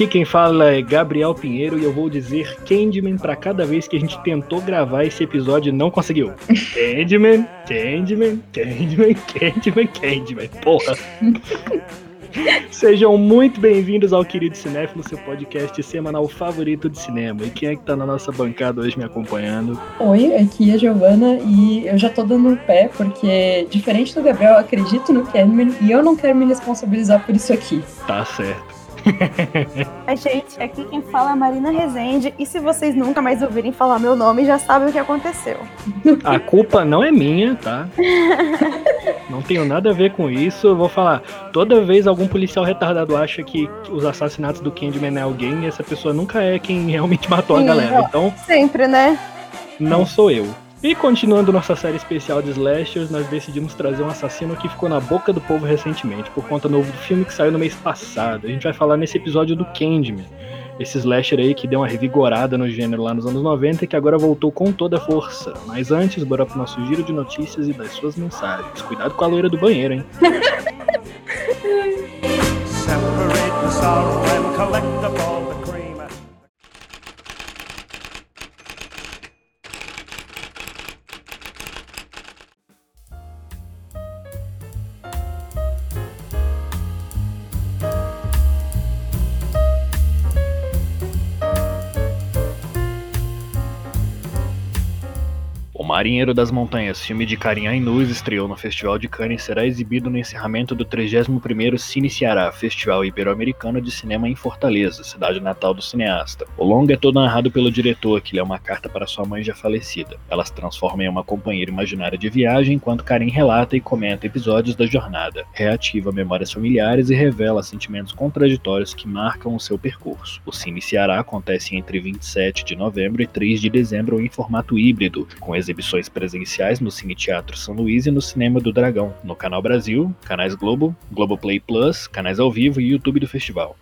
Aqui quem fala é Gabriel Pinheiro e eu vou dizer Candyman pra cada vez que a gente tentou gravar esse episódio e não conseguiu. Candyman, Candyman, Candyman, Candyman, Candyman. Porra. Sejam muito bem-vindos ao Querido Cinéfilo, seu podcast semanal favorito de cinema. E quem é que tá na nossa bancada hoje me acompanhando? Oi, aqui é a Giovana e eu já tô dando um pé porque, diferente do Gabriel, eu acredito no Candyman e eu não quero me responsabilizar por isso aqui. Tá certo. A gente, aqui quem fala é a Marina Rezende, e se vocês nunca mais ouvirem falar meu nome, já sabem o que aconteceu. A culpa não é minha, tá? Não tenho nada a ver com isso. Eu vou falar, toda vez algum policial retardado acha que os assassinatos do Candyman é alguém, essa pessoa nunca é quem realmente matou a Sim, galera. Então, Sempre, né? não sou eu. E continuando nossa série especial de slashers, nós decidimos trazer um assassino que ficou na boca do povo recentemente, por conta do novo filme que saiu no mês passado. A gente vai falar nesse episódio do Candyman. Esse slasher aí que deu uma revigorada no gênero lá nos anos 90 e que agora voltou com toda a força. Mas antes, bora pro nosso giro de notícias e das suas mensagens. Cuidado com a loira do banheiro, hein? Separate the sorrow and collect the cream. Marinheiro das Montanhas, filme de Karim Ainuz, estreou no Festival de Cannes e será exibido no encerramento do 31º Cine Ceará, Festival Ibero-Americano de Cinema em Fortaleza, cidade natal do cineasta. O longa é todo narrado pelo diretor, que lê uma carta para sua mãe já falecida. Ela se transforma em uma companheira imaginária de viagem, enquanto Karim relata e comenta episódios da jornada, reativa memórias familiares e revela sentimentos contraditórios que marcam o seu percurso. O Cine Ceará acontece entre 27 de novembro e 3 de dezembro em formato híbrido, com exibições presenciais no Cine Teatro São Luís e no Cinema do Dragão, no Canal Brasil, canais Globo, Globoplay Plus, canais ao vivo e YouTube do festival.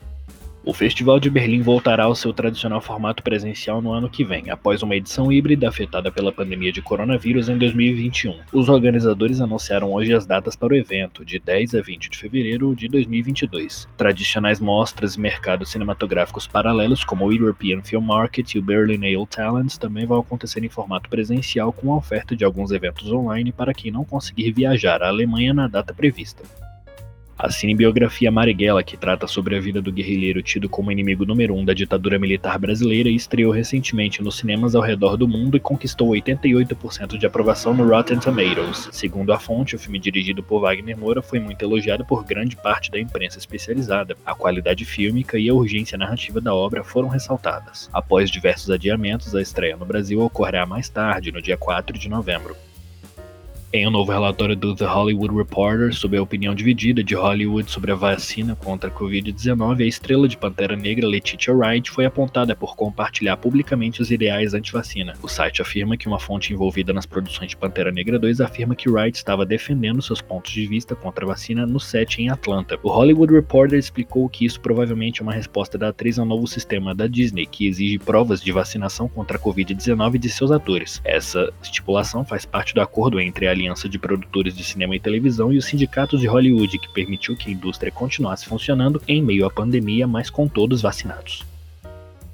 O Festival de Berlim voltará ao seu tradicional formato presencial no ano que vem, após uma edição híbrida afetada pela pandemia de coronavírus em 2021. Os organizadores anunciaram hoje as datas para o evento, de 10 a 20 de fevereiro de 2022. Tradicionais mostras e mercados cinematográficos paralelos, como o European Film Market e o Berlinale Talents, também vão acontecer em formato presencial, com a oferta de alguns eventos online para quem não conseguir viajar à Alemanha na data prevista. A cinebiografia Marighella, que trata sobre a vida do guerrilheiro tido como inimigo número um da ditadura militar brasileira, estreou recentemente nos cinemas ao redor do mundo e conquistou 88% de aprovação no Rotten Tomatoes. Segundo a fonte, o filme dirigido por Wagner Moura foi muito elogiado por grande parte da imprensa especializada. A qualidade fílmica e a urgência narrativa da obra foram ressaltadas. Após diversos adiamentos, a estreia no Brasil ocorrerá mais tarde, no dia 4 de novembro. Em um novo relatório do The Hollywood Reporter sobre a opinião dividida de Hollywood sobre a vacina contra a Covid-19, a estrela de Pantera Negra Letitia Wright foi apontada por compartilhar publicamente os ideais anti-vacina. O site afirma que uma fonte envolvida nas produções de Pantera Negra 2 afirma que Wright estava defendendo seus pontos de vista contra a vacina no set em Atlanta. O Hollywood Reporter explicou que isso provavelmente é uma resposta da atriz ao novo sistema da Disney, que exige provas de vacinação contra a Covid-19 de seus atores. Essa estipulação faz parte do acordo entre a Aliança de Produtores de Cinema e Televisão e os sindicatos de Hollywood, que permitiu que a indústria continuasse funcionando em meio à pandemia, mas com todos vacinados.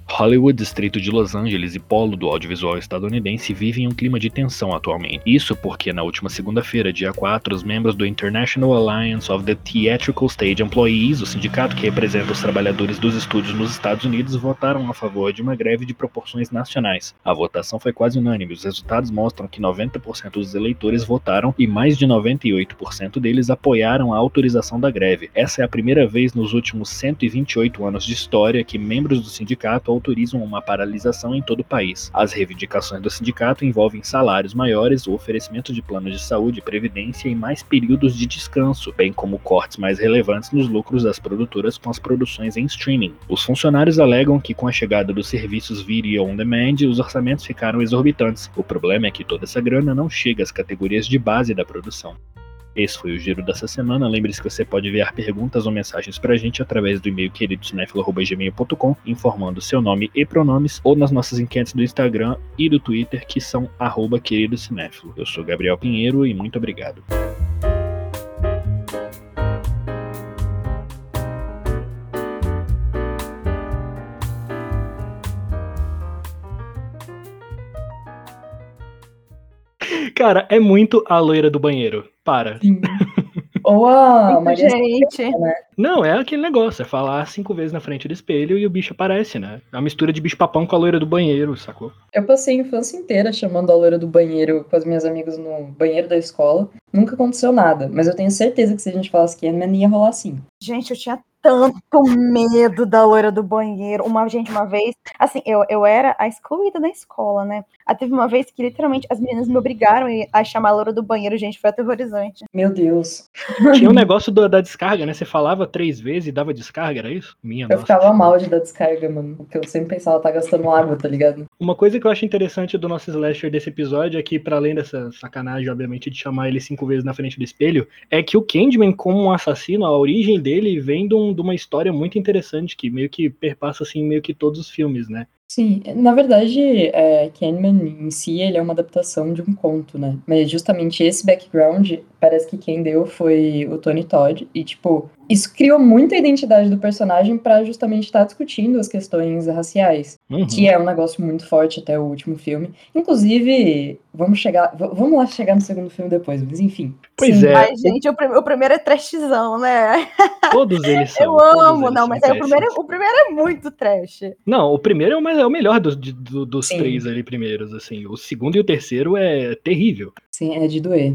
Hollywood, Distrito de Los Angeles e polo do audiovisual estadunidense vivem um clima de tensão atualmente. Isso porque na última segunda-feira, dia 4, os membros do International Alliance of the Theatrical Stage Employees, o sindicato que representa os trabalhadores dos estúdios nos Estados Unidos, votaram a favor de uma greve de proporções nacionais. A votação foi quase unânime. Os resultados mostram que 90% dos eleitores votaram e mais de 98% deles apoiaram a autorização da greve. Essa é a primeira vez nos últimos 128 anos de história que membros do sindicato autorizam uma paralisação em todo o país. As reivindicações do sindicato envolvem salários maiores, o oferecimento de planos de saúde, previdência e mais períodos de descanso, bem como cortes mais relevantes nos lucros das produtoras com as produções em streaming. Os funcionários alegam que com a chegada dos serviços Video On Demand, os orçamentos ficaram exorbitantes. O problema é que toda essa grana não chega às categorias de base da produção. Esse foi o giro dessa semana. Lembre-se que você pode enviar perguntas ou mensagens para a gente através do e-mail queridosnefilo.gmail.com, informando seu nome e pronomes, ou nas nossas enquetes do Instagram e do Twitter, que são arroba queridocinéfilo. Eu sou Gabriel Pinheiro e muito obrigado. Cara, é muito a loira do banheiro. Para. Sim. Ou a Maria gente. Não, é aquele negócio, é falar cinco vezes na frente do espelho e o bicho aparece, né? É uma mistura de bicho papão com a loira do banheiro, sacou? Eu passei a infância inteira chamando a loira do banheiro com as minhas amigas no banheiro da escola. Nunca aconteceu nada, mas eu tenho certeza que se a gente falasse Candyman ia rolar sim. Gente, eu tinha tanto medo da loira do banheiro. Uma gente, uma vez, assim, eu, eu era a excluída da escola, né? Aí teve uma vez que literalmente as meninas me obrigaram a chamar a loira do banheiro, gente, foi aterrorizante. Meu Deus. Tinha um negócio do- da descarga, né? Você falava três vezes e dava descarga, era isso? Minha Eu nossa. ficava mal de dar descarga, mano. Porque eu sempre pensava, tá gastando água, tá ligado? Uma coisa que eu acho interessante do nosso slasher desse episódio é que, para além dessa sacanagem, obviamente, de chamar ele cinco vezes na frente do espelho, é que o Candyman, como um assassino, a origem dele vem de, um- de uma história muito interessante, que meio que perpassa, assim, meio que todos os filmes, né? Sim, na verdade, é, Candyman em si, ele é uma adaptação de um conto, né? Mas justamente esse background, parece que quem deu foi o Tony Todd. E, tipo, isso criou muito a identidade do personagem pra justamente estar discutindo as questões raciais. Uhum. Que é um negócio muito forte até o último filme. Inclusive, vamos chegar. Vamos lá chegar no segundo filme depois, mas enfim. Pois Sim. é, Ai, gente, o, prim- o primeiro é trashzão, né? todos eles são. Eu amo, não, mas aí o primeiro, o primeiro é muito trash. Não, o primeiro é o, mais, é o melhor dos, de- do- dos Sim. três ali primeiros, assim. O segundo e o terceiro é terrível. Sim, é de doer.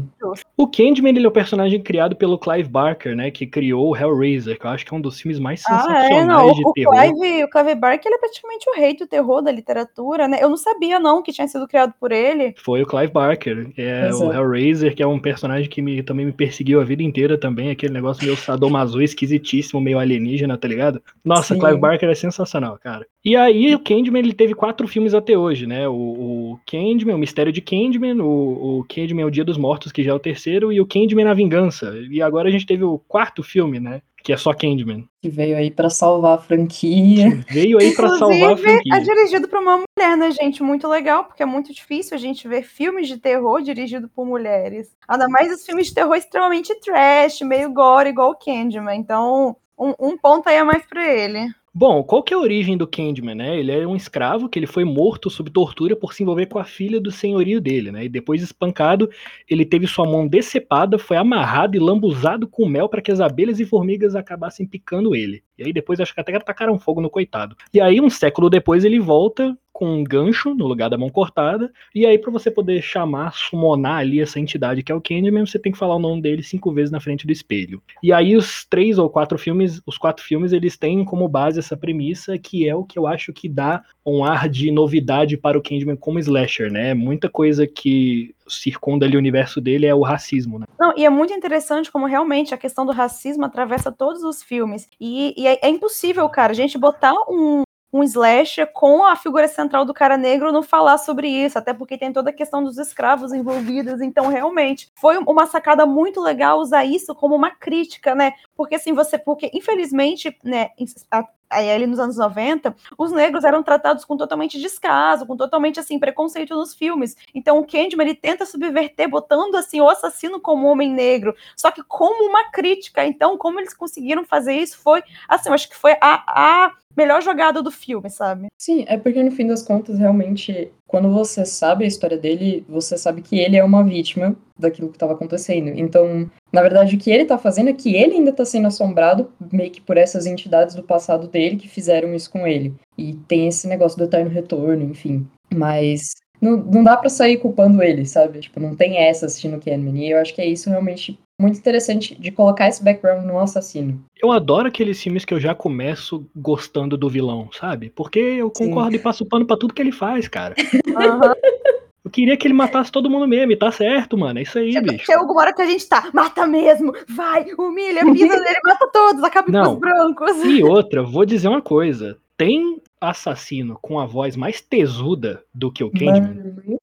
O Candyman, ele é o personagem criado pelo Clive Barker, né? Que criou o Hellraiser, que eu acho que é um dos filmes mais Ah, sensacionais é, não. de O, o terror. Clive, o Clive Barker, ele é praticamente o rei do terror da literatura, né? Eu não sabia, não, que tinha sido criado por ele. Foi o Clive Barker. É o é. Hellraiser, que é um personagem que me- também me perseguiu a vida inteira também. Aquele negócio meio sadomaso esquisitíssimo, meio alienígena, tá ligado? Nossa, Sim. Clive Barker é sensacional, cara. E aí, o Candyman, ele teve quatro filmes até hoje, né? O, o Candyman, o Mistério de Candyman, o, o Candyman, o Dia dos Mortos, que já é o terceiro, e o Candyman, a Vingança. E agora a gente teve o quarto filme, né? Que é só Candyman. Que veio aí pra salvar a franquia. Veio aí pra salvar a franquia. é dirigido por uma mulher, né, gente? Muito legal, porque é muito difícil a gente ver filmes de terror dirigido por mulheres. Ainda mais os filmes de terror extremamente trash, meio gore, igual o Candyman. Então, um, um ponto aí a mais pra ele. Bom, qual que é a origem do Candyman, né? Ele é um escravo que ele foi morto sob tortura por se envolver com a filha do senhorio dele, né? E depois espancado, ele teve sua mão decepada, foi amarrado e lambuzado com mel para que as abelhas e formigas acabassem picando ele. E aí depois acho que até tacaram fogo no coitado. E aí um século depois ele volta com um gancho no lugar da mão cortada. E aí para você poder chamar, summonar ali essa entidade que é o Candyman, você tem que falar o nome dele cinco vezes na frente do espelho. E aí os três ou quatro filmes, os quatro filmes, eles têm como base essa premissa que é o que eu acho que dá um ar de novidade para o Candyman como slasher, né? Muita coisa que circunda ali o universo dele é o racismo, né? Não, e é muito interessante como realmente a questão do racismo atravessa todos os filmes. E, e é, é impossível, cara, a gente botar um, um slasher com a figura central do cara negro não falar sobre isso, até porque tem toda a questão dos escravos envolvidos. Então, realmente, foi uma sacada muito legal usar isso como uma crítica, né? Porque assim, você. Porque, infelizmente, né, a- ali nos anos 90, os negros eram tratados com totalmente descaso, com totalmente assim preconceito nos filmes. Então o Candyman ele tenta subverter botando assim o assassino como homem negro, só que como uma crítica. Então como eles conseguiram fazer isso foi assim, eu acho que foi a, a melhor jogada do filme, sabe? Sim, é porque no fim das contas, realmente, quando você sabe a história dele, você sabe que ele é uma vítima daquilo que estava acontecendo. Então, na verdade, o que ele tá fazendo é que ele ainda tá sendo assombrado meio que por essas entidades do passado dele que fizeram isso com ele. E tem esse negócio do eterno retorno, enfim. Mas não, não dá pra sair culpando ele, sabe? Tipo, não tem essa assistindo Candyman. E eu acho que é isso realmente muito interessante de colocar esse background no assassino. Eu adoro aqueles filmes que eu já começo gostando do vilão, sabe? Porque eu Sim. concordo e passo pano pra tudo que ele faz, cara. Aham. Eu queria que ele matasse todo mundo mesmo, e tá certo, mano. É isso aí, bicho. Chega alguma hora que a gente tá, mata mesmo, vai, humilha, pisa nele, mata todos, acaba com os brancos. E outra, vou dizer uma coisa. Tem assassino com a voz mais tesuda do que o Candyman?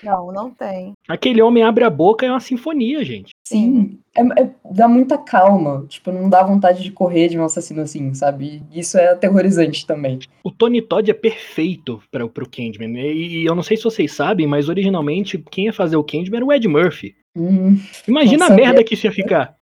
Não, não tem. Aquele homem abre a boca é uma sinfonia, gente. Sim. É- é- dá muita calma. Tipo, não dá vontade de correr de um assassino assim, sabe? Isso é aterrorizante também. O Tony Todd é perfeito para pro Candyman. E, e eu não sei se vocês sabem, mas originalmente quem ia fazer o Candyman era o Ed Murphy. Hum, Imagina a merda que isso ia ficar.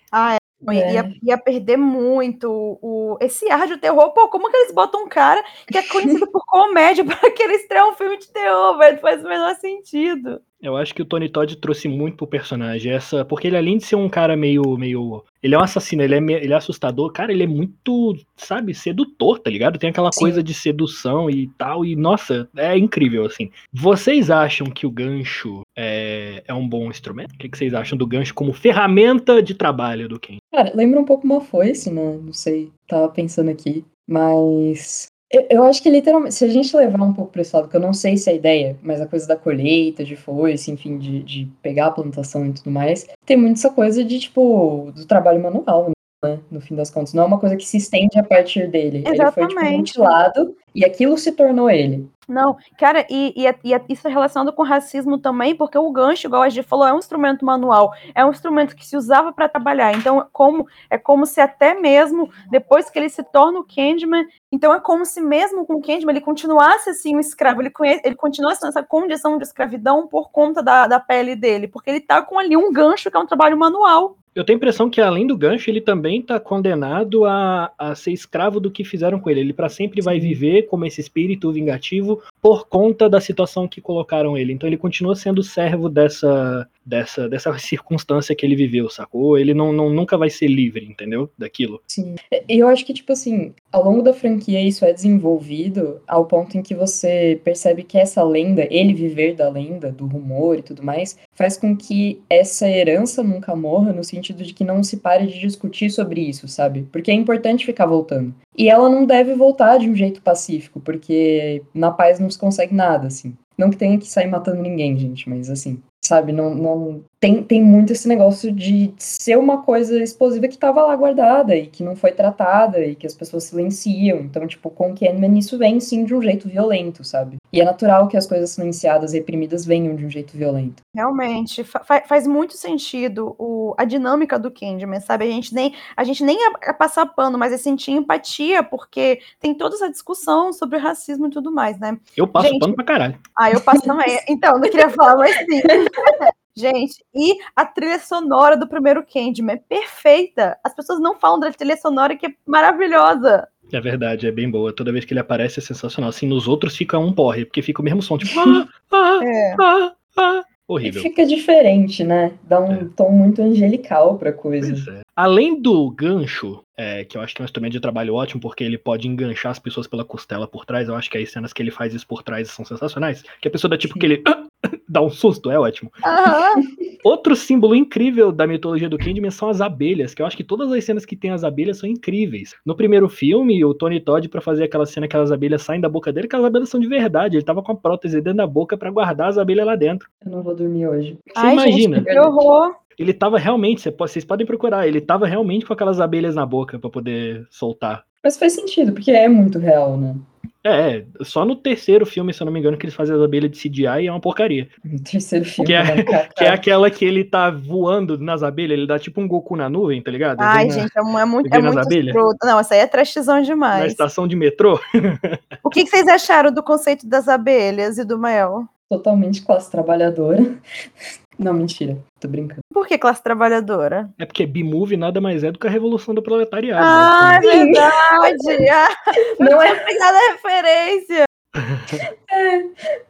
É. Ia, ia perder muito o, esse ar de terror. Pô, como que eles botam um cara que é conhecido por comédia pra querer estrear um filme de terror, velho? Não faz o menor sentido. Eu acho que o Tony Todd trouxe muito pro personagem. Essa, porque ele, além de ser um cara meio. meio ele é um assassino, ele é, ele é assustador. Cara, ele é muito, sabe, sedutor, tá ligado? Tem aquela Sim. coisa de sedução e tal. E, nossa, é incrível, assim. Vocês acham que o gancho é, é um bom instrumento? O que, que vocês acham do gancho como ferramenta de trabalho do Ken? Cara, lembra um pouco uma foice, né? Não sei, tava pensando aqui. Mas eu, acho que literalmente, se a gente levar um pouco pra esse lado, que eu não sei se é a ideia, mas a coisa da colheita, de foice, enfim, de, de pegar a plantação e tudo mais, tem muito essa coisa de, tipo, do trabalho manual, né? No fim das contas. Não é uma coisa que se estende a partir dele. Ele foi, tipo, Exatamente. mutilado e aquilo se tornou ele. Não, cara, e, e, e isso é relacionado com racismo também, porque o gancho, igual a gente falou, é um instrumento manual, é um instrumento que se usava para trabalhar. Então, é como, é como se até mesmo depois que ele se torna o Candyman, então é como se mesmo com o Candyman ele continuasse assim um escravo, ele, conhe- ele continuasse nessa condição de escravidão por conta da, da pele dele, porque ele tá com ali um gancho que é um trabalho manual. Eu tenho a impressão que, além do gancho, ele também tá condenado a, a ser escravo do que fizeram com ele. Ele para sempre vai viver como esse espírito vingativo por conta da situação que colocaram ele. Então ele continua sendo servo dessa, dessa, dessa circunstância que ele viveu, sacou? Ele não, não, nunca vai ser livre, entendeu? Daquilo. Sim. Eu acho que, tipo assim, ao longo da franquia isso é desenvolvido ao ponto em que você percebe que essa lenda, ele viver da lenda, do rumor e tudo mais, faz com que essa herança nunca morra, no sentido de que não se pare de discutir sobre isso, sabe? Porque é importante ficar voltando. E ela não deve voltar de um jeito pacífico, porque na paz não se consegue nada, assim. Não que tenha que sair matando ninguém, gente, mas assim, sabe? Não, não tem, tem muito esse negócio de ser uma coisa explosiva que estava lá guardada e que não foi tratada e que as pessoas silenciam. Então, tipo, com o Candyman isso vem sim de um jeito violento, sabe? E é natural que as coisas silenciadas, reprimidas, venham de um jeito violento. Realmente, fa- fa- faz muito sentido o, a dinâmica do Candyman, sabe? A gente nem, a gente nem é passar pano, mas é sentir empatia, porque tem toda essa discussão sobre racismo e tudo mais, né? Eu passo Gente, pano pra caralho. Ah, eu passo também. Então, não queria falar, mas sim. Gente, e a trilha sonora do primeiro Candyman é perfeita. As pessoas não falam da trilha sonora que é maravilhosa. É verdade, é bem boa. Toda vez que ele aparece é sensacional. Assim, nos outros fica um porre, porque fica o mesmo som, tipo. Ah, ah, É. ah, ah. E Horrível. fica diferente, né? Dá um É. tom muito angelical pra coisa. Pois é. Além do gancho, é, que eu acho que é um instrumento de trabalho ótimo, porque ele pode enganchar as pessoas pela costela por trás. Eu acho que as cenas que ele faz isso por trás são sensacionais. Que a pessoa dá tipo que ele dá um susto, é ótimo. Aham. Outro símbolo incrível da mitologia do Candyman são as abelhas, que eu acho que todas as cenas que tem as abelhas são incríveis. No primeiro filme, o Tony Todd, pra fazer aquela cena que as abelhas saem da boca dele, que as abelhas são de verdade. Ele tava com a prótese dentro da boca pra guardar as abelhas lá dentro. Eu não vou dormir hoje. Você Ai, imagina? gente, que horror. Ele tava realmente, você pode- vocês podem procurar, ele tava realmente com aquelas abelhas na boca pra poder soltar. Mas faz sentido, porque é muito real, né? É, é, só no terceiro filme, se eu não me engano, que eles fazem as abelhas de CGI e é uma porcaria. No terceiro filme, Que é- né? Que é aquela que ele tá voando nas abelhas, ele dá tipo um Goku na nuvem, tá ligado? Ai, Vem na- gente, é, é muito, é nas muito abelhas? escroto. Não, essa aí é trashzão Na demais. estação de metrô. O que, que vocês acharam do conceito das abelhas e do mel? Totalmente classe trabalhadora. Não, mentira. Tô brincando. Por que classe trabalhadora? É porque B-Movie nada mais é do que a revolução do proletariado. Ah, né? é verdade! Ah, Não é. tem nada referência.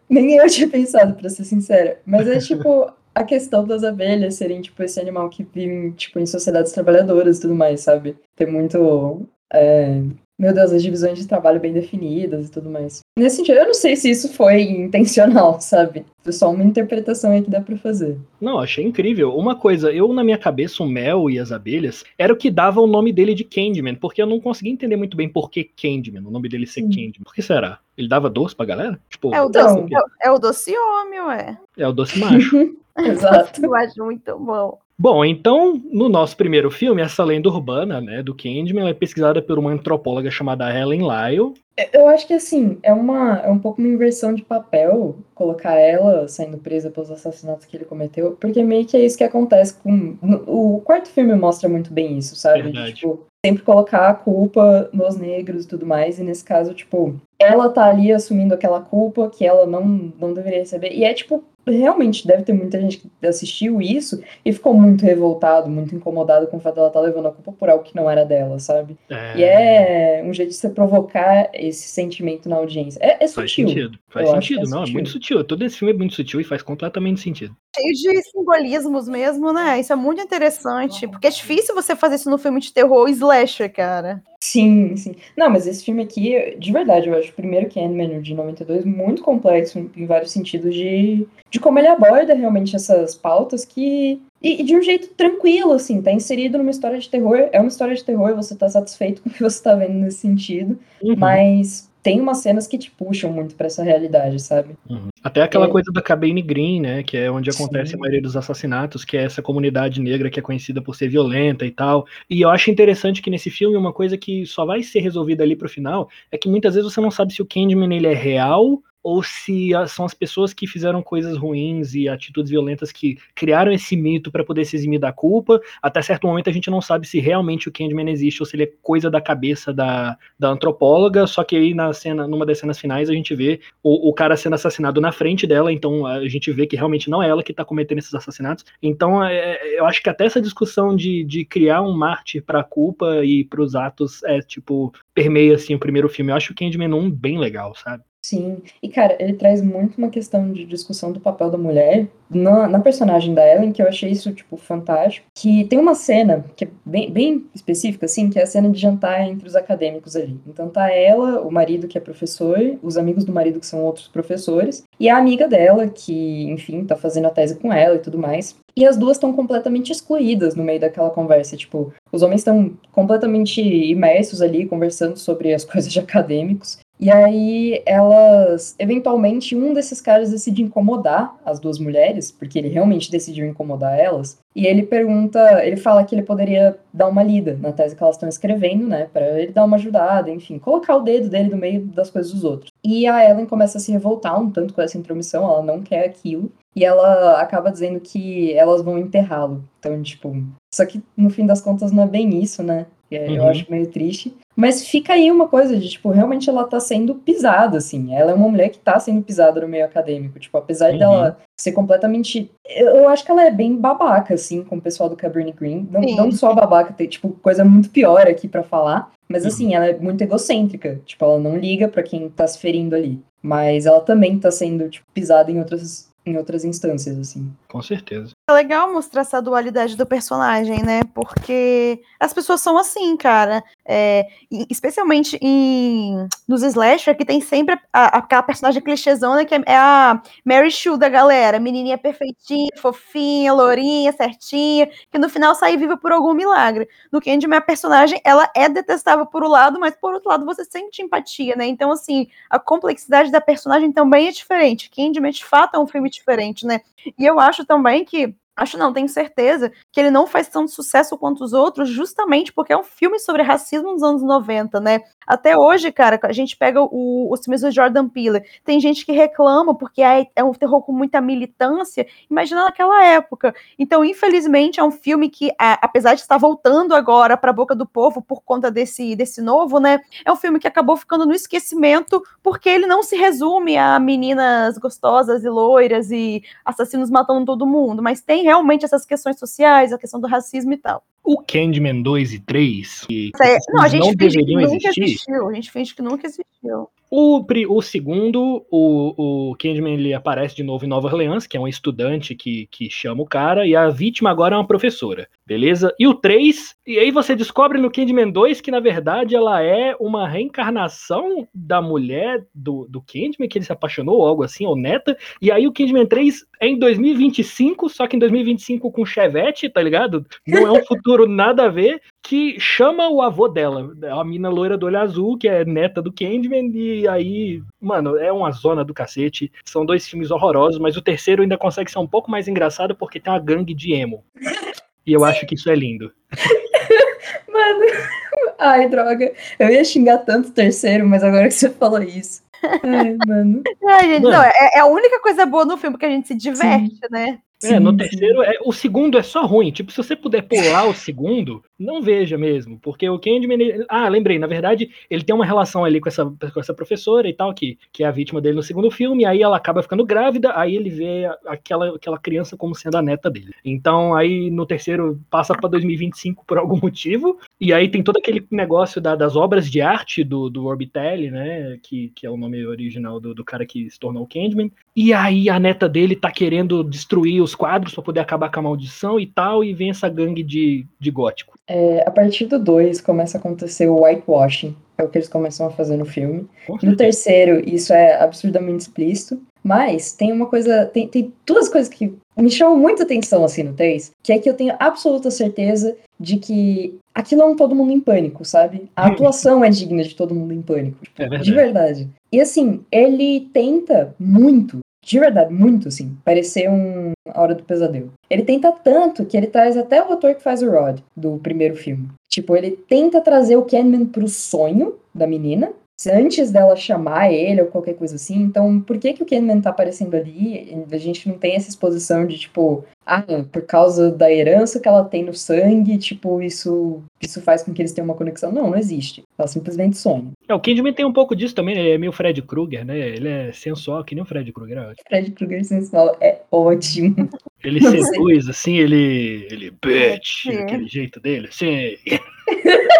Nem eu tinha pensado, pra ser sincera. Mas é tipo a questão das abelhas serem, tipo, esse animal que vive, tipo, em sociedades trabalhadoras e tudo mais, sabe? Ter muito. é, Meu Deus, as divisões de trabalho bem definidas e tudo mais. Nesse sentido, eu não sei se isso foi intencional, sabe? Foi só uma interpretação aí que dá pra fazer. Não, achei incrível. Uma coisa, eu na minha cabeça, o mel e as abelhas era o que dava o nome dele de Candyman, porque eu não conseguia entender muito bem por que Candyman, o nome dele ser Sim. Candyman. Por que será? Ele dava doce pra galera? Tipo, É o Então, doce, é é o doce homem, ué. é o doce macho. Exato. Eu acho muito bom. Bom, então, no nosso primeiro filme, essa lenda urbana, né, do Candyman, ela é pesquisada por uma antropóloga chamada Helen Lyle. Eu acho que assim, é uma é um pouco uma inversão de papel colocar ela saindo presa pelos assassinatos que ele cometeu, porque meio que é isso que acontece com no- o quarto filme mostra muito bem isso, sabe? De, Verdade. tipo, sempre colocar a culpa nos negros e tudo mais, e nesse caso, tipo, ela tá ali assumindo aquela culpa que ela não não deveria receber. E é tipo realmente deve ter muita gente que assistiu isso e ficou muito revoltado, muito incomodado com o fato dela estar tá levando a culpa por algo que não era dela, sabe? É, E é um jeito de você provocar esse sentimento na audiência. É, é Faz sutil. sentido. Faz Eu sentido, é não. É sutil. muito sutil. Todo esse filme é muito sutil e faz completamente sentido. cheio de simbolismos mesmo, né? Isso é muito interessante. Porque é difícil você fazer isso no filme de terror slasher, cara. Sim, sim. Não, mas esse filme aqui, de verdade, eu acho o primeiro Candyman, o de 92, muito complexo em vários sentidos de, de como ele aborda realmente essas pautas que. E, e de um jeito tranquilo, assim, tá inserido numa história de terror. É uma história de terror, você tá satisfeito com o que você tá vendo nesse sentido. Uhum. Mas tem umas cenas que te puxam muito pra essa realidade, sabe? Uhum. Até aquela É. coisa da Cabane Green, né? Que é onde acontece Sim. a maioria dos assassinatos, que é essa comunidade negra que é conhecida por ser violenta e tal. E eu acho interessante que nesse filme uma coisa que só vai ser resolvida ali pro final é que muitas vezes você não sabe se o Candyman ele é real ou se a- são as pessoas que fizeram coisas ruins e atitudes violentas que criaram esse mito para poder se eximir da culpa. Até certo momento a gente não sabe se realmente o Candyman existe ou se ele é coisa da cabeça da, da antropóloga, só que aí na cena, numa das cenas finais a gente vê o, o cara sendo assassinado na frente dela, então a gente vê que realmente não é ela que tá cometendo esses assassinatos. Então é, eu acho que até essa discussão de, de criar um mártir pra culpa e pros atos é tipo permeia assim o primeiro filme. Eu acho o Candyman 1 bem legal, sabe? Sim, e cara, ele traz muito uma questão de discussão do papel da mulher na, na personagem da Ellen, que eu achei isso, tipo, fantástico. Que tem uma cena que é bem, bem específica, assim, que é a cena de jantar entre os acadêmicos ali. Então tá ela, o marido que é professor, os amigos do marido que são outros professores, e a amiga dela, que, enfim, tá fazendo a tese com ela e tudo mais. E as duas estão completamente excluídas no meio daquela conversa. Tipo, os homens estão completamente imersos ali, conversando sobre as coisas de acadêmicos. E aí elas, eventualmente, um desses caras decide incomodar as duas mulheres, porque ele realmente decidiu incomodar elas. E ele pergunta, ele fala que ele poderia dar uma lida na tese que elas estão escrevendo, né, Pra ele dar uma ajudada, enfim, colocar o dedo dele no meio das coisas dos outros. E a Ellen começa a se revoltar um tanto com essa intromissão, ela não quer aquilo. E ela acaba dizendo que elas vão enterrá-lo. Então, tipo, só que no fim das contas não é bem isso, né? É, Eu Uhum. acho meio triste. Mas fica aí uma coisa de, tipo, realmente ela tá sendo pisada, assim. Ela é uma mulher que tá sendo pisada no meio acadêmico. Tipo, apesar Uhum. dela ser completamente. Eu acho que ela é bem babaca, assim, com o pessoal do Cabrini Green. Não, Sim. não só babaca, tem, tipo, coisa muito pior aqui pra falar. Mas, Uhum. assim, ela é muito egocêntrica. Tipo, ela não liga pra quem tá se ferindo ali. Mas ela também tá sendo, tipo, pisada em outras, em outras instâncias, assim. Com certeza. É legal mostrar essa dualidade do personagem, né? Porque as pessoas são assim, cara. É, especialmente em, nos slasher, que tem sempre a- aquela personagem clichêzona que é, é a Mary Sue da galera. Menininha perfeitinha, fofinha, lourinha, certinha, que no final sai viva por algum milagre. No Candyman, a personagem, ela é detestável por um lado, mas por outro lado você sente empatia, né? Então, assim, a complexidade da personagem também é diferente. Candyman, de fato, é um filme diferente, né? E eu acho também que. Acho não, tenho certeza que ele não faz tanto sucesso quanto os outros, justamente porque é um filme sobre racismo nos anos 90, né? Até hoje, cara, a gente pega o, os filmes do Jordan Peele. Tem gente que reclama porque é, é um terror com muita militância. Imagina naquela época. Então, infelizmente, é um filme que, a- apesar de estar voltando agora para a boca do povo por conta desse, desse novo, né? É um filme que acabou ficando no esquecimento porque ele não se resume a meninas gostosas e loiras e assassinos matando todo mundo, mas tem realmente essas questões sociais, a questão do racismo e tal. O Candyman 2 e 3, que É, não, a gente não finge que deveriam nunca existir. existiu, a gente finge que nunca existiu. O, o segundo, o, o Candyman ele aparece de novo em Nova Orleans, que é um estudante que, que chama o cara, e a vítima agora é uma professora, beleza? E o 3, e aí você descobre no Candyman 2 que na verdade ela é uma reencarnação da mulher do, do Candyman, que ele se apaixonou, ou algo assim, ou neta, e aí o Candyman 3 é em 2025, só que em 2025 com Chevette, tá ligado? Não é um futuro nada a ver, que chama o avô dela, a mina loira do olho azul, que é neta do Candyman, e aí, mano, é uma zona do cacete. São dois filmes horrorosos, mas o terceiro ainda consegue ser um pouco mais engraçado porque tem uma gangue de emo. E eu acho que isso é lindo. Mano, ai, droga. Eu ia xingar tanto o terceiro, mas agora que você falou isso. Ai, mano. Ai, gente, Mano. não, é, é a única coisa boa no filme que a gente se diverte, né? É, no Sim, terceiro, é, o segundo é só ruim. Tipo, se você puder pular o segundo, não veja mesmo. Porque o Candyman. ele- ah, lembrei, na verdade, ele tem uma relação ali com essa, com essa professora e tal, que, que é a vítima dele no segundo filme. Aí ela acaba ficando grávida, aí ele vê aquela, aquela criança como sendo a neta dele. Então, aí no terceiro passa pra 2025 por algum motivo. E aí tem todo aquele negócio da- das obras de arte do, do Orbitelli, né? Que, que é o nome original do, do cara que se tornou o Candyman. E aí a neta dele tá querendo destruir os quadros pra poder acabar com a maldição e tal, e vem essa gangue de, de gótico. É, a partir do 2 começa a acontecer o whitewashing, é o que eles começam a fazer no filme. No terceiro, isso é absurdamente explícito. Mas tem uma coisa. Tem, tem duas coisas que me chamam muita atenção assim no 3, que é que eu tenho absoluta certeza de que aquilo é um todo mundo em pânico, sabe? A atuação é digna de todo mundo em pânico. É verdade. De verdade. E assim, ele tenta muito, de verdade, muito assim, parecer um A Hora do Pesadelo. Ele tenta tanto que ele traz até o ator que faz o Rod, do primeiro filme. Tipo, ele tenta trazer o Candyman pro sonho da menina, antes dela chamar ele ou qualquer coisa assim. Então, por que que o Candyman tá aparecendo ali? A gente não tem essa exposição de, tipo, ah, por causa da herança que ela tem no sangue, tipo, isso, isso faz com que eles tenham uma conexão. Não, não existe. Ela simplesmente sonha. É, o Candyman tem um pouco disso também, né? ele é meio Fred Krueger, né? Ele é sensual, que nem o Fred Krueger. é ótimo. Fred Krueger sensual é ótimo. Ele seduz, assim, ele. Ele, bitch, É. aquele jeito dele, assim.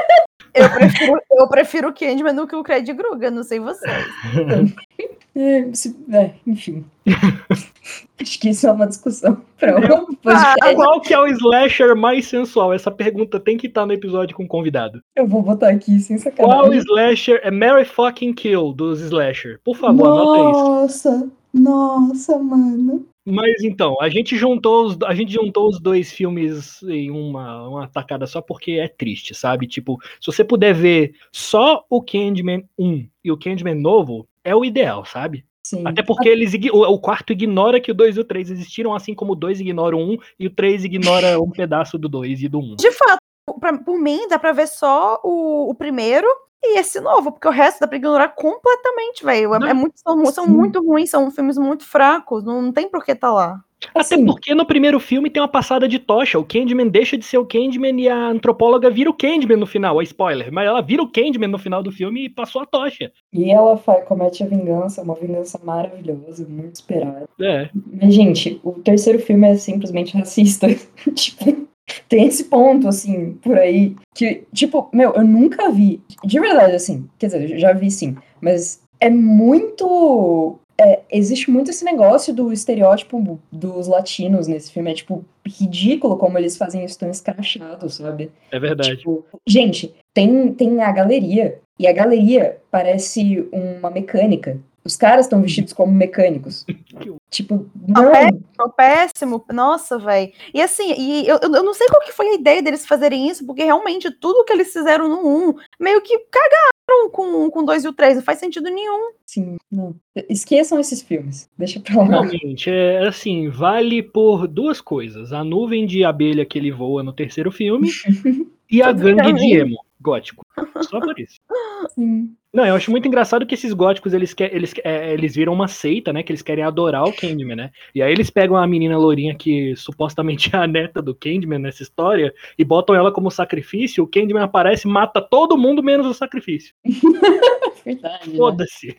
Eu prefiro, eu prefiro o Candyman do que o Fred Krueger, não sei vocês. É, se- é, enfim. Acho que isso é uma discussão para Eu- um podcast. Qual que é o slasher mais sensual? Essa pergunta tem que estar no episódio com o convidado. Eu vou botar aqui sem Qual sacanagem. slasher é Mary fucking Kill dos slasher? Por favor, anota isso. Nossa, nossa, mano. Mas então, a gente juntou os, a gente juntou os dois filmes em uma, uma tacada só porque é triste, sabe? Tipo, se você puder ver só o Candyman 1 e o Candyman novo, é o ideal, sabe? Sim. Até porque eles o, o quarto ignora que o 2 e o 3 existiram, assim como o 2 ignora o 1 e o 3 ignora um pedaço do 2 e do 1. De fato, pra- por mim, dá pra ver só o, o primeiro e esse novo, porque o resto dá pra ignorar completamente, velho. É, é muito, são, são muito ruins, são filmes muito fracos, não, não tem por que tá lá. Até Assim, porque no primeiro filme tem uma passada de tocha. O Candyman deixa de ser o Candyman e a antropóloga vira o Candyman no final. É spoiler, mas ela vira o Candyman no final do filme e passou a tocha. E ela fa- comete a vingança, uma vingança maravilhosa, muito esperada. É. Mas, gente, o terceiro filme é simplesmente racista. tipo, tem esse ponto, assim, por aí, que, tipo, meu, eu nunca vi, de verdade, assim, quer dizer, eu já vi sim, mas é muito. é, existe muito esse negócio do estereótipo dos latinos nesse filme. É, tipo, ridículo como eles fazem isso tão escrachado, sabe? É verdade. Tipo, gente, tem, tem a galeria, e a galeria parece uma mecânica. Os caras estão vestidos como mecânicos. tipo, não. Foi péssimo, nossa, velho. E assim, e eu, eu não sei qual que foi a ideia deles fazerem isso, porque realmente tudo que eles fizeram no 1 meio que cagaram com, com o 2 e o 3, não faz sentido nenhum. Sim, não. Esqueçam esses filmes. Deixa pra lá. Realmente, é assim, vale por duas coisas. A nuvem de abelha que ele voa no terceiro filme e a gangue de emo, gótico. Só por isso. Sim. Não, eu acho muito engraçado que esses góticos, eles, quer, eles, é, eles viram uma seita, né? Que eles querem adorar o Candyman, né? E aí eles pegam a menina lourinha que supostamente é a neta do Candyman nessa história e botam ela como sacrifício. O Candyman aparece mata todo mundo menos o sacrifício. Verdade. né? Foda-se.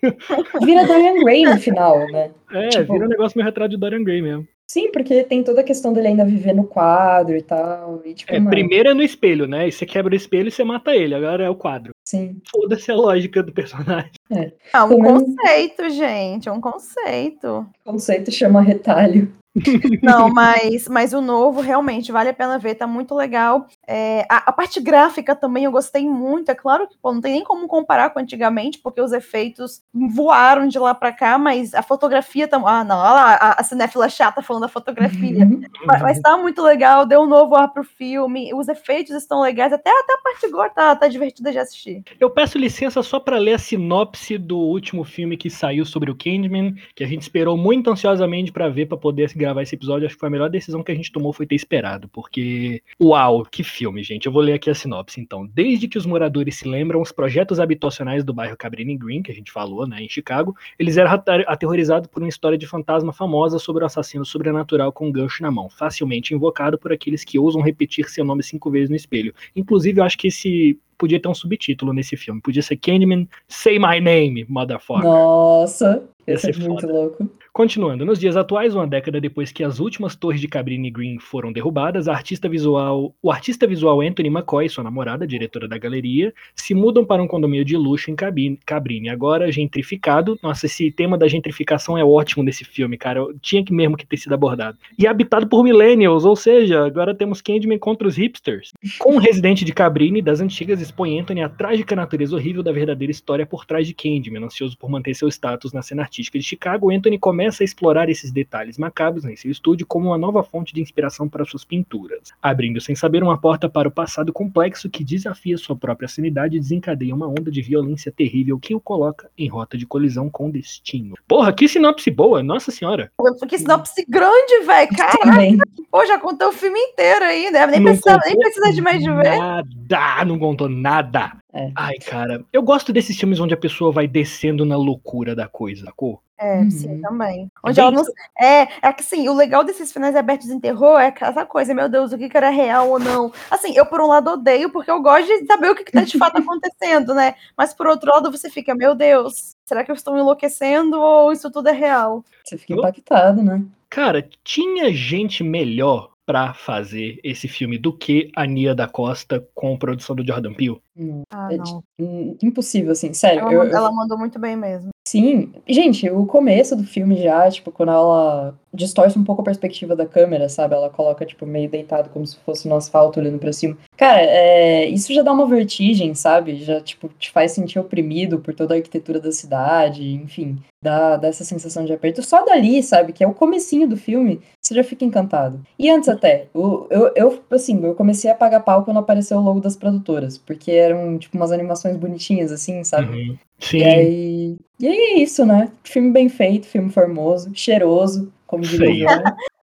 Vira Dorian Gray no final, né? É, Tipo- vira um negócio meio retrato de Dorian Gray mesmo. Sim, porque tem toda a questão dele ainda viver no quadro e tal. E, tipo, É, mano, primeiro é no espelho, né? E você quebra o espelho e você mata ele. Agora é o quadro. Sim. Foda-se a lógica do personagem. É um Pelo menos- conceito, gente, é um conceito. O conceito chama retalho. Não, mas, mas o novo realmente vale a pena ver, tá muito legal. É, a, a parte gráfica também eu gostei muito. É claro que pô, não tem nem como comparar com antigamente, porque os efeitos voaram de lá pra cá, mas a fotografia tam... Ah, não, olha lá, a, a cinéfila chata falando da fotografia. Uhum. Mas, mas tá muito legal, deu um novo ar pro filme, os efeitos estão legais, até, até a parte gore tá, tá divertida de assistir. Eu peço licença só pra ler a sinopse do último filme que saiu sobre o Candyman, que a gente esperou muito ansiosamente pra ver pra poder gravar esse episódio, acho que foi a melhor decisão que a gente tomou foi ter esperado, porque uau, que filme, gente. Eu vou ler aqui a sinopse então. Desde que os moradores se lembram os projetos habitacionais do bairro Cabrini Green, que a gente falou, né, em Chicago, eles eram aterrorizados por uma história de fantasma famosa sobre o assassino sobrenatural com um gancho na mão, facilmente invocado por aqueles que ousam repetir seu nome cinco vezes no espelho. Inclusive, eu acho que esse podia ter um subtítulo nesse filme. Podia ser Candyman Say My Name, motherfucker. Nossa, esse é muito louco. Continuando, nos dias atuais, uma década depois que as últimas torres de Cabrini Green foram derrubadas, artista visual, o artista visual Anthony McCoy sua namorada, diretora da galeria, se mudam para um condomínio de luxo em Cabrini, agora gentrificado. Nossa, esse tema da gentrificação é ótimo nesse filme, cara. Eu tinha que mesmo que ter sido abordado. E habitado por millennials, ou seja, agora temos Candyman contra os hipsters. Com o residente de Cabrini das antigas expõe Anthony a trágica natureza horrível da verdadeira história por trás de Candyman, ansioso por manter seu status na cena artística de Chicago, Anthony começa a explorar esses detalhes macabros em seu estúdio como uma nova fonte de inspiração para suas pinturas, abrindo sem saber uma porta para o passado complexo que desafia sua própria sanidade e desencadeia uma onda de violência terrível que o coloca em rota de colisão com o destino. Porra, que sinopse boa, nossa senhora! Que sinopse grande, velho, caraca! Pô, já contou o filme inteiro aí, né? Nem, precisa, nem precisa de mais de ver. Nada, não contou nada. É. Ai, cara, eu gosto desses filmes onde a pessoa vai descendo na loucura da coisa, sacou? É, uhum. sim, também. Onde ela não. É, é que sim, o legal desses finais abertos em terror é essa coisa, meu Deus, o que, que era real ou não. Assim, eu por um lado odeio, porque eu gosto de saber o que, que tá de fato acontecendo, né? Mas por outro lado, você fica, meu Deus, será que eu estou enlouquecendo ou isso tudo é real? Você fica impactado, né? Cara, tinha gente melhor para fazer esse filme do que a Nia da Costa com produção do Jordan Peele? Hum, ah, é não. Impossível, assim, sério. Ela, eu, ela mandou muito bem mesmo. Sim, gente, o começo do filme já, tipo, quando ela distorce um pouco a perspectiva da câmera, sabe? Ela coloca, tipo, meio deitado, como se fosse no asfalto, olhando pra cima. Cara, é, isso já dá uma vertigem, sabe? Já, tipo, te faz sentir oprimido por toda a arquitetura da cidade, enfim, dá, dá essa sensação de aperto. Só dali, sabe? Que é o comecinho do filme, você já fica encantado. E antes até, eu, eu, eu assim, eu comecei a pagar pau quando apareceu o logo das produtoras, porque eram, tipo, umas animações bonitinhas, assim, sabe? Uhum. Sim. E aí, e aí é isso, né? Filme bem feito, filme formoso, cheiroso, como diria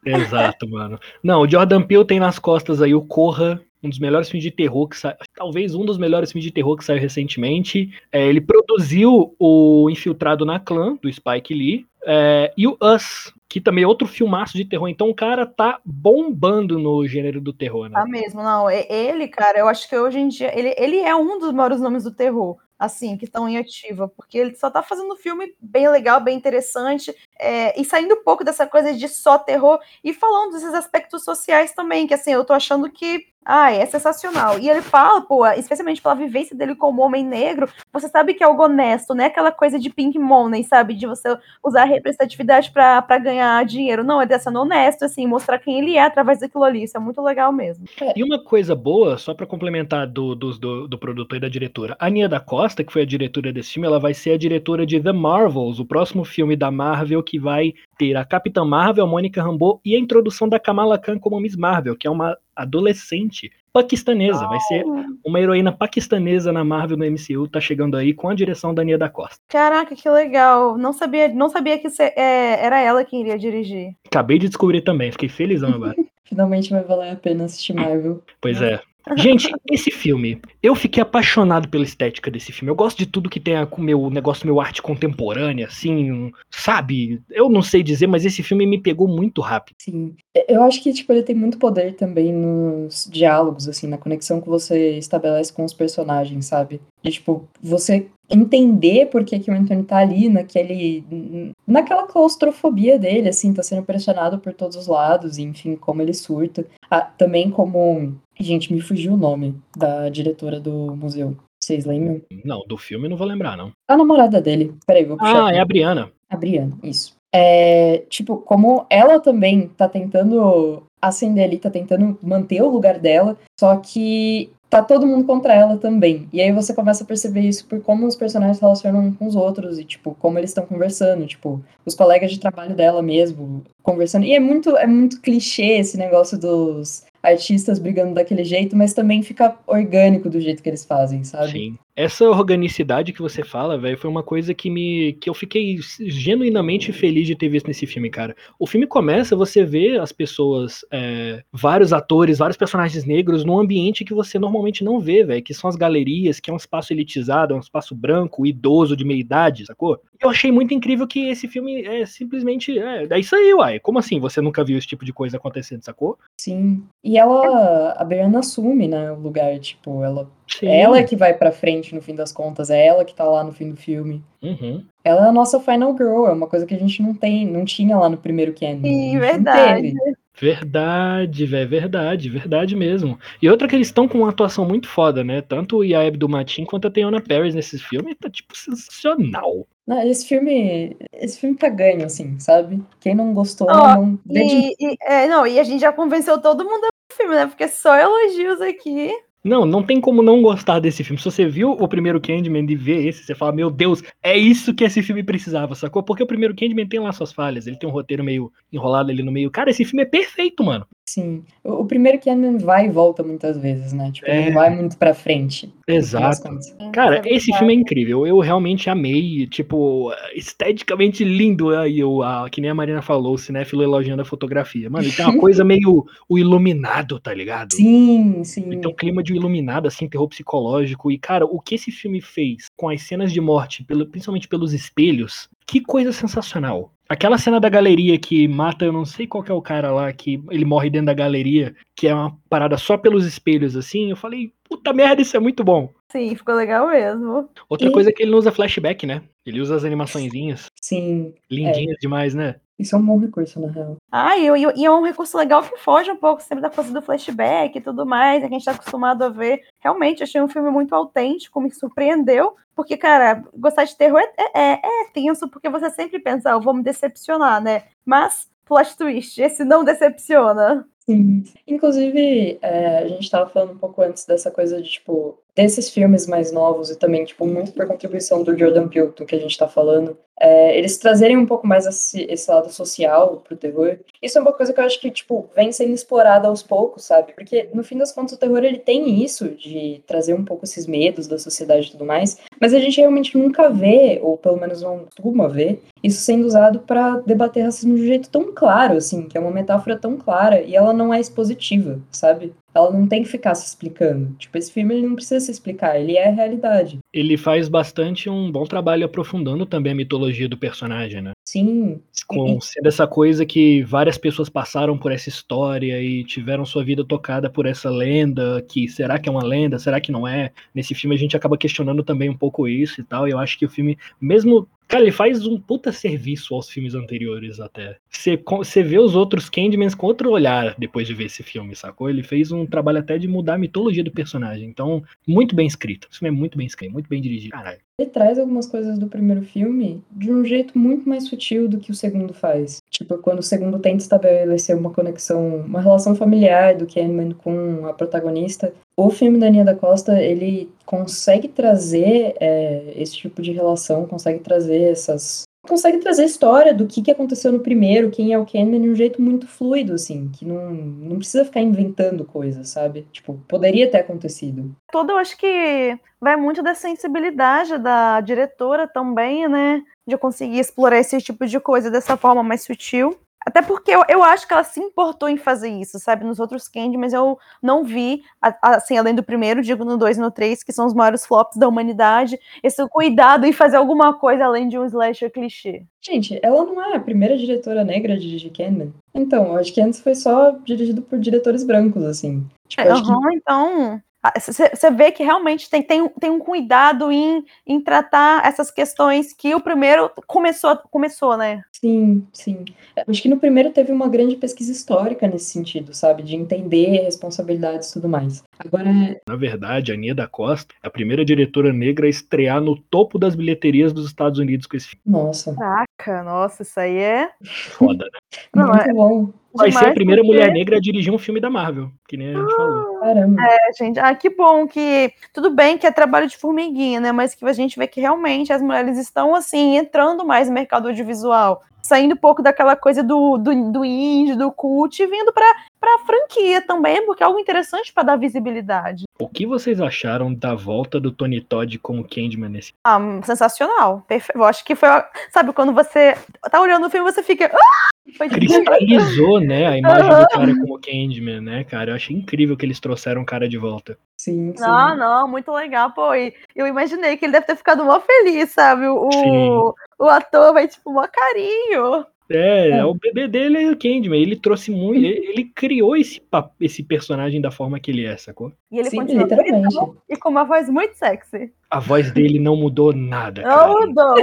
Exato, mano. Não, o Jordan Peele tem nas costas aí o Corra, um dos melhores filmes de terror que saiu, talvez um dos melhores filmes de terror que saiu recentemente. É, ele produziu o Infiltrado na Clã, do Spike Lee, é, e o Us, que também é outro filmaço de terror. Então o cara tá bombando no gênero do terror, né? Tá mesmo, não. Ele, cara, eu acho que hoje em dia, ele, ele é um dos maiores nomes do terror assim, que estão em ativa, porque ele só tá fazendo um filme bem legal, bem interessante, é, e saindo um pouco dessa coisa de só terror, e falando desses aspectos sociais também, que assim, eu tô achando que ah, é sensacional. E ele fala, pô, especialmente pela vivência dele como homem negro, você sabe que é algo honesto, não é aquela coisa de pink money, sabe? De você usar a representatividade para ganhar dinheiro. Não, é dessa honesto, assim, mostrar quem ele é através daquilo ali. Isso é muito legal mesmo. É. E uma coisa boa, só para complementar do, do, do, do, produtor e da diretora, a Nia da Costa, que foi a diretora desse filme, ela vai ser a diretora de The Marvels, o próximo filme da Marvel que vai ter a Capitã Marvel, a Mônica Rambeau e a introdução da Kamala Khan como Miss Marvel, que é uma adolescente paquistanesa. Vai ser uma heroína paquistanesa na Marvel no MCU, tá chegando aí com a direção da Nia da Costa. Caraca, que legal. Não sabia, não sabia que é, era ela quem iria dirigir. Acabei de descobrir também, fiquei felizão agora. Finalmente vai valer a pena assistir Marvel. Pois é. Gente, esse filme, eu fiquei apaixonado pela estética desse filme. Eu gosto de tudo que tem com o meu negócio, meu arte contemporânea, assim, sabe? Eu não sei dizer, mas esse filme me pegou muito rápido. Sim. Eu acho que, tipo, ele tem muito poder também nos diálogos, assim, na conexão que você estabelece com os personagens, sabe? De, tipo, você entender por que, que o Anthony tá ali naquele. naquela claustrofobia dele, assim, tá sendo pressionado por todos os lados, enfim, como ele surta. Ah, também como Gente, me fugiu o nome da diretora do museu. Vocês lembram? Não, do filme não vou lembrar, não. A namorada dele. Peraí, vou puxar. Ah, aqui. é a Briana. A Briana, isso. É, tipo, como ela também tá tentando acender ali, tá tentando manter o lugar dela, só que tá todo mundo contra ela também. E aí você começa a perceber isso por como os personagens se relacionam com os outros e, tipo, como eles estão conversando, tipo, os colegas de trabalho dela mesmo conversando. E é muito, é muito clichê esse negócio dos artistas brigando daquele jeito, mas também fica orgânico do jeito que eles fazem, sabe? Sim. Essa organicidade que você fala, velho, foi uma coisa que me que eu fiquei genuinamente feliz de ter visto nesse filme, cara. O filme começa, você vê as pessoas, é, vários atores, vários personagens negros num ambiente que você normalmente não vê, velho, que são as galerias, que é um espaço elitizado, é um espaço branco, idoso, de meia idade, sacou? Eu achei muito incrível que esse filme é simplesmente é, é isso aí, uai. Como assim você nunca viu esse tipo de coisa acontecendo, sacou? Sim. E ela, a Brianna assume, né, o lugar, tipo, ela Sim. é ela que vai pra frente no fim das contas, é ela que tá lá no fim do filme. Uhum. Ela é a nossa final girl, é uma coisa que a gente não tem, não tinha lá no primeiro Candy. Sim, verdade. Verdade, velho, verdade, verdade mesmo. E outra que eles estão com uma atuação muito foda, né? Tanto o Yaeb do Matin quanto a Teona Paris nesse filme tá, tipo, sensacional. Não, esse filme, esse filme tá ganho, assim, sabe? Quem não gostou, Ó, não... E, e- é, não, e a gente já convenceu todo mundo do filme, né? Porque só elogios aqui. Não, não tem como não gostar desse filme. Se você viu o primeiro Candyman e vê esse, você fala, meu Deus, é isso que esse filme precisava, sacou? Porque o primeiro Candyman tem lá suas falhas, ele tem um roteiro meio enrolado ali no meio. Cara, esse filme é perfeito, mano. Sim. O, o primeiro Candyman vai e volta muitas vezes, né? Tipo, ele É. não vai muito pra frente. Exato. contas. Cara, é esse filme é incrível. Eu realmente amei. Tipo, esteticamente lindo. Aí, o a, que nem a Marina falou, o cinéfilo elogiando a fotografia. Mano, ele tem uma coisa meio o iluminado, tá ligado? Sim, sim. Tem um clima de iluminado, assim, terror psicológico. E, cara, o que esse filme fez com as cenas de morte, pelo- principalmente pelos espelhos, que coisa sensacional. Aquela cena da galeria que mata, eu não sei qual é o cara lá, que ele morre dentro da galeria, que é uma parada só pelos espelhos, assim. Eu falei, puta merda, isso é muito bom. Sim, ficou legal mesmo. Outra E- coisa é que ele não usa flashback, né? Ele usa as animaçõezinhas. Sim. Lindinhas demais, né? Isso é um bom recurso, na real. Ah, e, e- e é um recurso legal que foge um pouco sempre da coisa do flashback e tudo mais, né, que a gente tá acostumado a ver. Realmente, achei um filme muito autêntico, me surpreendeu. Porque, cara, gostar de terror é, é, é tenso, porque você sempre pensa, ah, eu vou me decepcionar, né? Mas, plot twist, esse não decepciona. Sim. Inclusive, é, a gente tava falando um pouco antes dessa coisa de, tipo, desses filmes mais novos e também, tipo, muito por contribuição do Jordan Peele, do que a gente tá falando, é, eles trazerem um pouco mais esse, esse lado social pro terror. Isso é uma coisa que eu acho que, tipo, vem sendo explorada aos poucos, sabe? Porque, no fim das contas, o terror, ele tem isso de trazer um pouco esses medos da sociedade e tudo mais, mas a gente realmente nunca vê, ou pelo menos não costuma ver, isso sendo usado pra debater racismo de um jeito tão claro, assim, que é uma metáfora tão clara, e ela não é expositiva, sabe? Ela não tem que ficar se explicando. Tipo, esse filme ele não precisa se explicar, ele é a realidade. Ele faz bastante um bom trabalho aprofundando também a mitologia do personagem, né? Sim, Com sendo essa coisa que várias pessoas passaram por essa história e tiveram sua vida tocada por essa lenda, que será que é uma lenda, será que não é? Nesse filme a gente acaba questionando também um pouco isso e tal, e eu acho que o filme, mesmo Cara, ele faz um puta serviço aos filmes anteriores até. Você vê os outros Candymans com outro olhar depois de ver esse filme, sacou? Ele fez um trabalho até de mudar a mitologia do personagem. Então, muito bem escrito. Esse filme é muito bem escrito, muito bem dirigido. Caralho. ele traz algumas coisas do primeiro filme de um jeito muito mais sutil do que o segundo faz. Tipo, quando o segundo tenta estabelecer uma conexão, uma relação familiar do Candyman com a protagonista, o filme da Nia da Costa, ele consegue trazer é, esse tipo de relação, consegue trazer essas... Consegue trazer a história do que, que aconteceu no primeiro, quem é o Candyman, de um jeito muito fluido, assim, que não, não precisa ficar inventando coisas, sabe? Tipo, poderia ter acontecido. Todo, eu acho que vai muito da sensibilidade da diretora também, né? De conseguir explorar esse tipo de coisa dessa forma mais sutil. Até porque eu, eu acho que ela se importou em fazer isso, sabe? Nos outros Candy, mas eu não vi, assim, além do primeiro, digo no 2 e no 3, que são os maiores flops da humanidade, esse cuidado em fazer alguma coisa além de um slasher clichê. Gente, ela não é a primeira diretora negra a dirigir Candyman. Então, eu acho que antes foi só dirigido por diretores brancos, assim. Tipo, acho que Aham, então. Você vê que realmente tem, tem, um- tem um cuidado em, em tratar essas questões que o primeiro começou, começou, né? sim, sim. Acho que no primeiro teve uma grande pesquisa histórica nesse sentido, sabe? De entender responsabilidades e tudo mais. Agora, Na verdade, a Nia da Costa é a primeira diretora negra a estrear no topo das bilheterias dos Estados Unidos com esse filme. nossa, Caraca, nossa, isso aí é. Foda, né? Não, muito é bom. Vai ser a primeira porque- mulher negra a dirigir um filme da Marvel, que nem a gente falou. Caramba. É, gente. Ah, que bom que. Tudo bem que é trabalho de formiguinha, né? Mas que a gente vê que realmente as mulheres estão, assim, entrando mais no mercado audiovisual. saindo um pouco daquela coisa do, do, do indie, do cult, e vindo pra, pra franquia também, porque é algo interessante para dar visibilidade. O que vocês acharam da volta do Tony Todd como Candyman nesse? Ah, sensacional. Perfeito. Eu acho que foi. Sabe, quando você tá olhando o filme, você fica. Ah! Foi Cristalizou, né, a imagem do cara como Candyman, né, cara? Eu achei incrível que eles trouxeram o cara de volta. Sim, sim. Não, não, muito legal, pô. E eu imaginei que ele deve ter ficado mó feliz, sabe? O, o ator vai, tipo, mó carinho. É, é, o bebê dele é o Candyman. Ele trouxe muito. Ele, ele, criou esse, esse personagem da forma que ele é, sacou? E ele Sim, continua literalmente. bonitão e com uma voz muito sexy. A voz dele não mudou nada. Não Cara. mudou.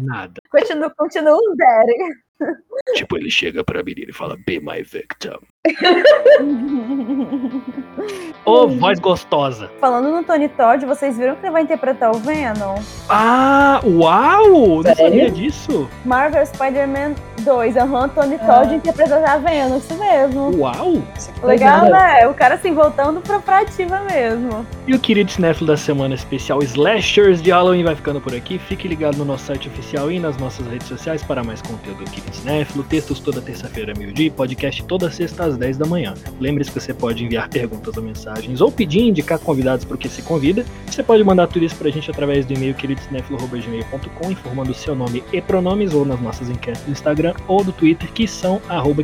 Nada. Continua, continua um Derek. Tipo, ele chega pra menina e fala, Be my victim. Ô, voz gostosa. Falando no Tony Todd, vocês viram que ele vai interpretar o Venom? Ah, uau! Não Sério? sabia disso. Marvel Spider-Man 2, aham, Tony Todd Ah. interpretando a Venom, isso mesmo. Uau! Legal, é. né? O cara assim, voltando pra, pra ativa mesmo. E o querido cinéfilo da semana especial Slashers de Halloween vai ficando por aqui. Fique ligado no nosso site oficial e nas nossas redes sociais para mais conteúdo do querido cinéfilo. Textos toda terça-feira, meio-dia e podcast toda sexta às 10 da manhã. Lembre-se que você pode enviar perguntas ou mensagens ou pedir e indicar convidados para o que se convida. Você pode mandar tudo isso pra gente através do e-mail queridocinéfilo.gmail.com informando o seu nome e pronomes ou nas nossas enquetes do Instagram ou do Twitter que são arroba.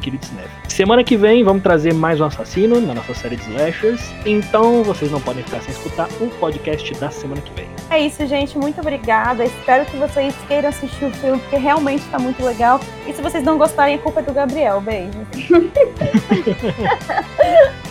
Semana que vem vamos trazer mais um assassino na nossa série de slashers, então vocês não podem ficar sem escutar o podcast da semana que vem. É isso, gente. Muito obrigada. Espero que vocês queiram assistir o filme, porque realmente tá muito legal. E se vocês não gostarem, a culpa é do Gabriel. Beijo.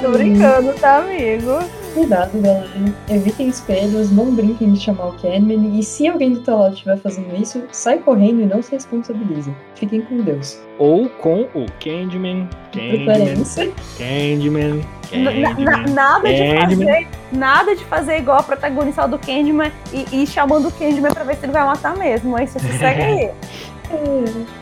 Tô brincando, tá, amigo? Cuidado, galera. Evitem espelhos, não brinquem de chamar o Candyman. E se alguém do teu lado estiver fazendo isso, sai correndo e não se responsabilize. Fiquem com Deus. Ou com o Candyman, Candyman, Preferência. Candyman, Na- na- Candyman. nada de Candyman. fazer. Nada de fazer igual a protagonista do Candyman e, e chamando o Candyman pra ver se ele vai matar mesmo. Aí você se segue aí. É.